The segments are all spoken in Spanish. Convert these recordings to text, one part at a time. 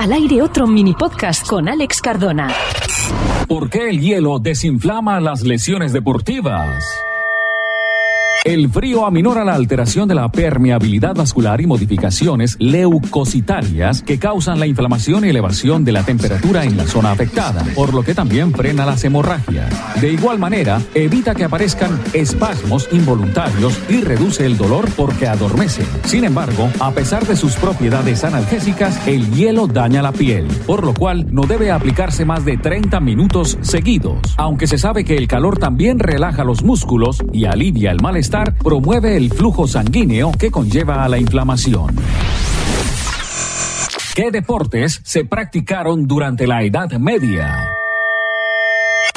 Al aire otro mini podcast con Alex Cardona. ¿Por qué el hielo desinflama las lesiones deportivas? El frío aminora la alteración de la permeabilidad vascular y modificaciones leucocitarias que causan la inflamación y elevación de la temperatura en la zona afectada, por lo que también frena las hemorragias. De igual manera, evita que aparezcan espasmos involuntarios y reduce el dolor porque adormece. Sin embargo, a pesar de sus propiedades analgésicas, el hielo daña la piel, por lo cual no debe aplicarse más de 30 minutos seguidos. Aunque se sabe que el calor también relaja los músculos y alivia el malestar, promueve el flujo sanguíneo que conlleva a la inflamación. ¿Qué deportes se practicaron durante la Edad Media?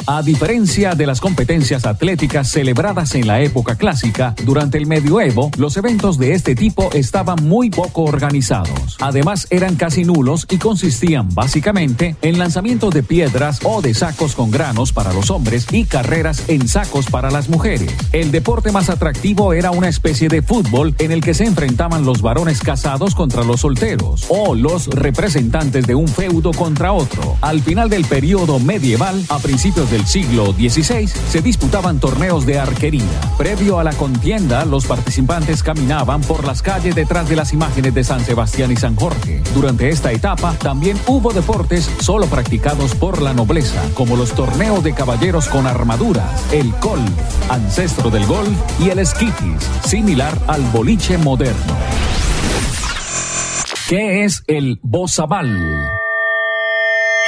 A diferencia de las competencias atléticas celebradas en la época clásica, durante el medioevo, los eventos de este tipo estaban muy poco organizados. Además, eran casi nulos y consistían básicamente en lanzamiento de piedras o de sacos con granos para los hombres y carreras en sacos para las mujeres. El deporte más atractivo era una especie de fútbol en el que se enfrentaban los varones casados contra los solteros o los representantes de un feudo contra otro. Al final del periodo medieval, a principios de del siglo XVI se disputaban torneos de arquería. Previo a la contienda, los participantes caminaban por las calles detrás de las imágenes de San Sebastián y San Jorge. Durante esta etapa también hubo deportes solo practicados por la nobleza, como los torneos de caballeros con armaduras, el golf, ancestro del golf, y el esquitis, similar al boliche moderno. ¿Qué es el bozabal?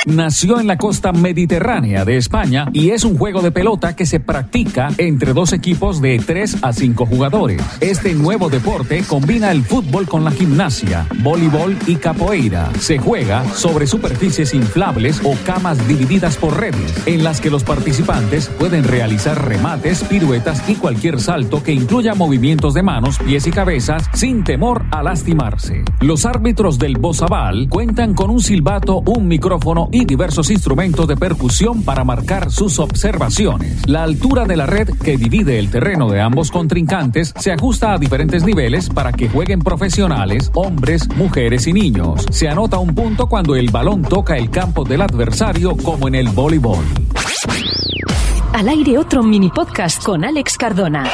Nació en la costa mediterránea de España y es un juego de pelota que se practica entre dos equipos de 3 a 5 jugadores. Este nuevo deporte combina el fútbol con la gimnasia, voleibol y capoeira. Se juega sobre superficies inflables o camas divididas por redes, en las que los participantes pueden realizar remates, piruetas y cualquier salto que incluya movimientos de manos, pies y cabezas sin temor a lastimarse. Los árbitros del Bozabal cuentan con un silbato, un micrófono y diversos instrumentos de percusión para marcar sus observaciones. La altura de la red que divide el terreno de ambos contrincantes se ajusta a diferentes niveles para que jueguen profesionales, hombres, mujeres y niños. Se anota un punto cuando el balón toca el campo del adversario como en el voleibol. Al aire otro mini podcast con Alex Cardona.